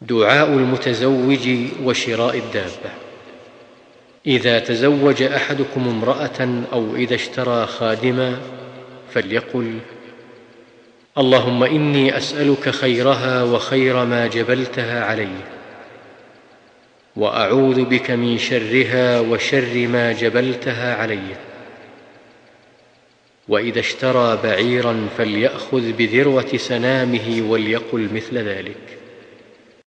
دعاء المتزوج وشراء الدابة. إذا تزوج أحدكم امرأة أو إذا اشترى خادما فليقل اللهم إني أسألك خيرها وخير ما جبلتها عليه وأعوذ بك من شرها وشر ما جبلتها عليه وإذا اشترى بعيرا فليأخذ بذروة سنامه وليقل مثل ذلك.